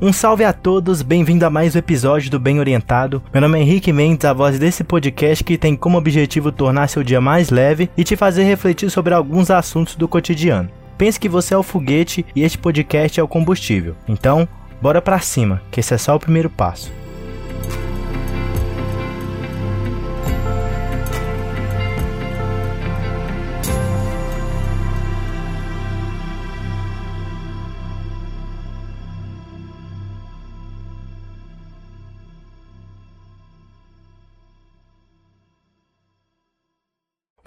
Um salve a todos, bem-vindo a mais um episódio do Bem Orientado. Meu nome é Henrique Mendes, a voz desse podcast que tem como objetivo tornar seu dia mais leve e te fazer refletir sobre alguns assuntos do cotidiano. Pense que você é o foguete e este podcast é o combustível. Então, bora pra cima, que esse é só o primeiro passo.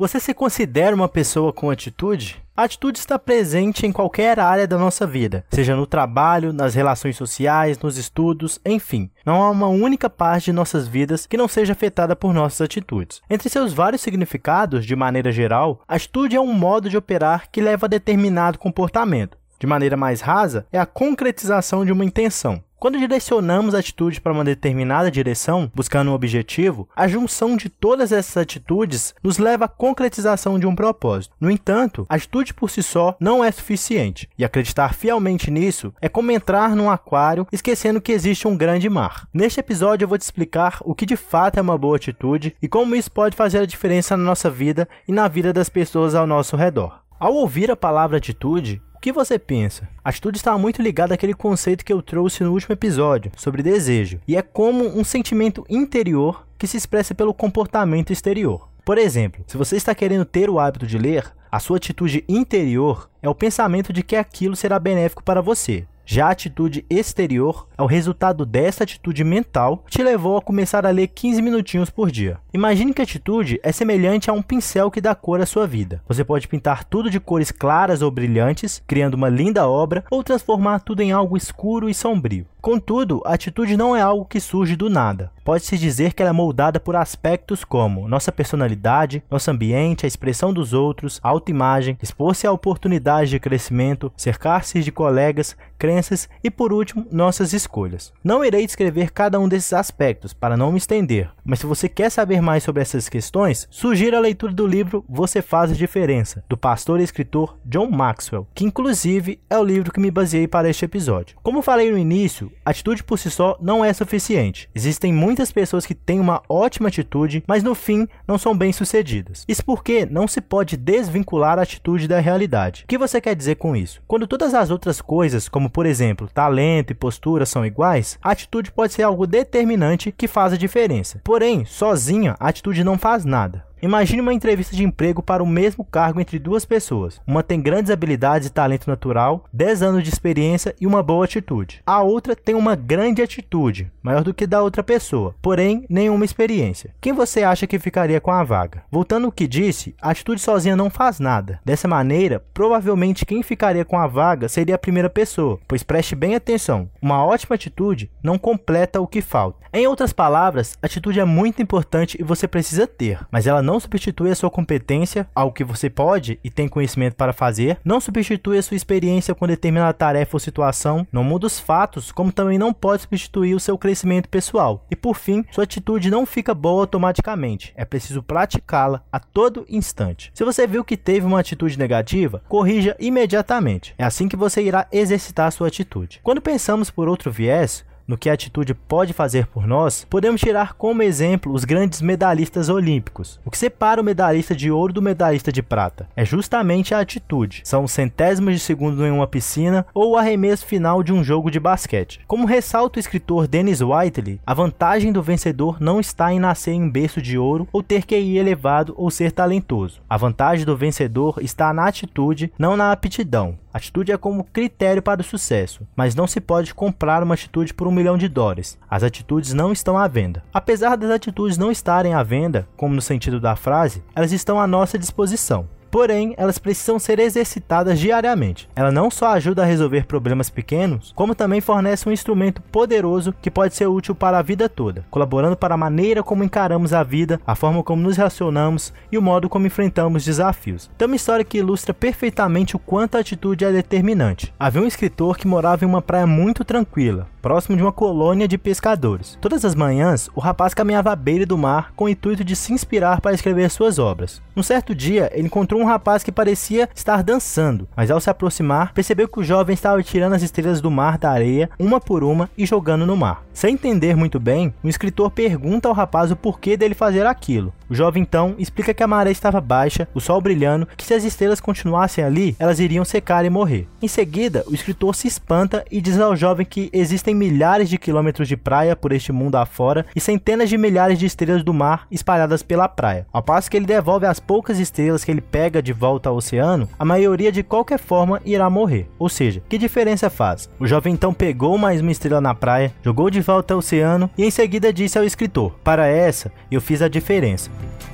Você se considera uma pessoa com atitude? A atitude está presente em qualquer área da nossa vida, seja no trabalho, nas relações sociais, nos estudos, enfim. Não há uma única parte de nossas vidas que não seja afetada por nossas atitudes. Entre seus vários significados, de maneira geral, a atitude é um modo de operar que leva a determinado comportamento. De maneira mais rasa, é a concretização de uma intenção. Quando direcionamos a atitude para uma determinada direção, buscando um objetivo, a junção de todas essas atitudes nos leva à concretização de um propósito. No entanto, a atitude por si só não é suficiente, e acreditar fielmente nisso é como entrar num aquário esquecendo que existe um grande mar. Neste episódio eu vou te explicar o que de fato é uma boa atitude e como isso pode fazer a diferença na nossa vida e na vida das pessoas ao nosso redor. Ao ouvir a palavra atitude, que você pensa? A atitude está muito ligada àquele conceito que eu trouxe no último episódio, sobre desejo, e é como um sentimento interior que se expressa pelo comportamento exterior. Por exemplo, se você está querendo ter o hábito de ler, a sua atitude interior é o pensamento de que aquilo será benéfico para você. Já a atitude exterior é o resultado dessa atitude mental que te levou a começar a ler 15 minutinhos por dia. Imagine que a atitude é semelhante a um pincel que dá cor à sua vida. Você pode pintar tudo de cores claras ou brilhantes, criando uma linda obra, ou transformar tudo em algo escuro e sombrio. Contudo, a atitude não é algo que surge do nada. Pode-se dizer que ela é moldada por aspectos como nossa personalidade, nosso ambiente, a expressão dos outros, autoimagem, expor-se a oportunidades de crescimento, cercar-se de colegas, crenças e, por último, nossas escolhas. Não irei descrever cada um desses aspectos para não me estender, mas se você quer saber mais sobre essas questões, sugiro a leitura do livro Você Faz a Diferença, do pastor e escritor John Maxwell, que inclusive é o livro que me baseei para este episódio. Como falei no início, atitude por si só não é suficiente. Existem muitas pessoas que têm uma ótima atitude, mas no fim não são bem-sucedidas. Isso porque não se pode desvincular a atitude da realidade. O que você quer dizer com isso? Quando todas as outras coisas, como por exemplo, talento e postura são iguais, a atitude pode ser algo determinante que faz a diferença. Porém, sozinha, a atitude não faz nada. Imagine uma entrevista de emprego para o mesmo cargo entre duas pessoas. Uma tem grandes habilidades e talento natural, 10 anos de experiência e uma boa atitude. A outra tem uma grande atitude, maior do que da outra pessoa, porém nenhuma experiência. Quem você acha que ficaria com a vaga? Voltando ao que disse, a atitude sozinha não faz nada. Dessa maneira, provavelmente quem ficaria com a vaga seria a primeira pessoa, pois preste bem atenção, uma ótima atitude não completa o que falta. Em outras palavras, atitude é muito importante e você precisa ter, mas ela não não substitui a sua competência, algo que você pode e tem conhecimento para fazer, não substitui a sua experiência com determinada tarefa ou situação, não muda os fatos, como também não pode substituir o seu crescimento pessoal. E por fim, sua atitude não fica boa automaticamente, é preciso praticá-la a todo instante. Se você viu que teve uma atitude negativa, corrija imediatamente. É assim que você irá exercitar sua atitude. Quando pensamos por outro viés, no que a atitude pode fazer por nós, podemos tirar como exemplo os grandes medalhistas olímpicos. O que separa o medalhista de ouro do medalhista de prata é justamente a atitude. São centésimos de segundo em uma piscina ou o arremesso final de um jogo de basquete. Como ressalta o escritor Dennis Whiteley, a vantagem do vencedor não está em nascer em berço de ouro ou ter QI elevado ou ser talentoso. A vantagem do vencedor está na atitude, não na aptidão. Atitude é como critério para o sucesso, mas não se pode comprar uma atitude por um milhão de dólares. As atitudes não estão à venda. Apesar das atitudes não estarem à venda, como no sentido da frase, elas estão à nossa disposição porém elas precisam ser exercitadas diariamente. Ela não só ajuda a resolver problemas pequenos, como também fornece um instrumento poderoso que pode ser útil para a vida toda, colaborando para a maneira como encaramos a vida, a forma como nos relacionamos e o modo como enfrentamos desafios. Tem uma história que ilustra perfeitamente o quanto a atitude é determinante. Havia um escritor que morava em uma praia muito tranquila, próximo de uma colônia de pescadores. Todas as manhãs, o rapaz caminhava à beira do mar com o intuito de se inspirar para escrever suas obras. Um certo dia, ele encontrou um rapaz que parecia estar dançando, mas ao se aproximar, percebeu que o jovem estava tirando as estrelas do mar da areia, uma por uma, e jogando no mar. Sem entender muito bem, o escritor pergunta ao rapaz o porquê dele fazer aquilo. O jovem então explica que a maré estava baixa, o sol brilhando, que se as estrelas continuassem ali, elas iriam secar e morrer. Em seguida, o escritor se espanta e diz ao jovem que existem milhares de quilômetros de praia por este mundo afora e centenas de milhares de estrelas do mar espalhadas pela praia. Ao passo que ele devolve as poucas estrelas que ele pega de volta ao oceano, a maioria de qualquer forma irá morrer. Ou seja, que diferença faz? O jovem então pegou mais uma estrela na praia, jogou de volta ao oceano e em seguida disse ao escritor: Para essa, eu fiz a diferença. Thank you.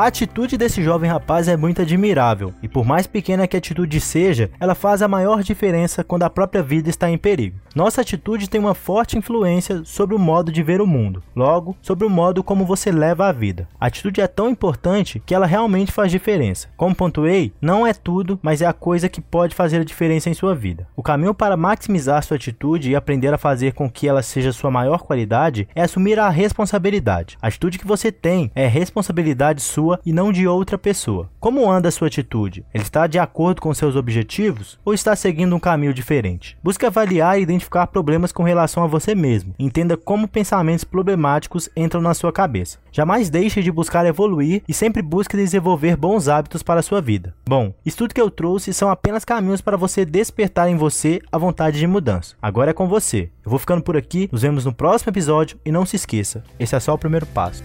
A atitude desse jovem rapaz é muito admirável, e por mais pequena que a atitude seja, ela faz a maior diferença quando a própria vida está em perigo. Nossa atitude tem uma forte influência sobre o modo de ver o mundo, logo, sobre o modo como você leva a vida. A atitude é tão importante que ela realmente faz diferença. Como pontuei, não é tudo, mas é a coisa que pode fazer a diferença em sua vida. O caminho para maximizar sua atitude e aprender a fazer com que ela seja sua maior qualidade é assumir a responsabilidade. A atitude que você tem é responsabilidade sua sua e não de outra pessoa. Como anda a sua atitude? Ele está de acordo com seus objetivos ou está seguindo um caminho diferente? Busque avaliar e identificar problemas com relação a você mesmo. Entenda como pensamentos problemáticos entram na sua cabeça. Jamais deixe de buscar evoluir e sempre busque desenvolver bons hábitos para a sua vida. Bom, isso tudo que eu trouxe são apenas caminhos para você despertar em você a vontade de mudança. Agora é com você. Eu vou ficando por aqui, nos vemos no próximo episódio e não se esqueça, esse é só o primeiro passo.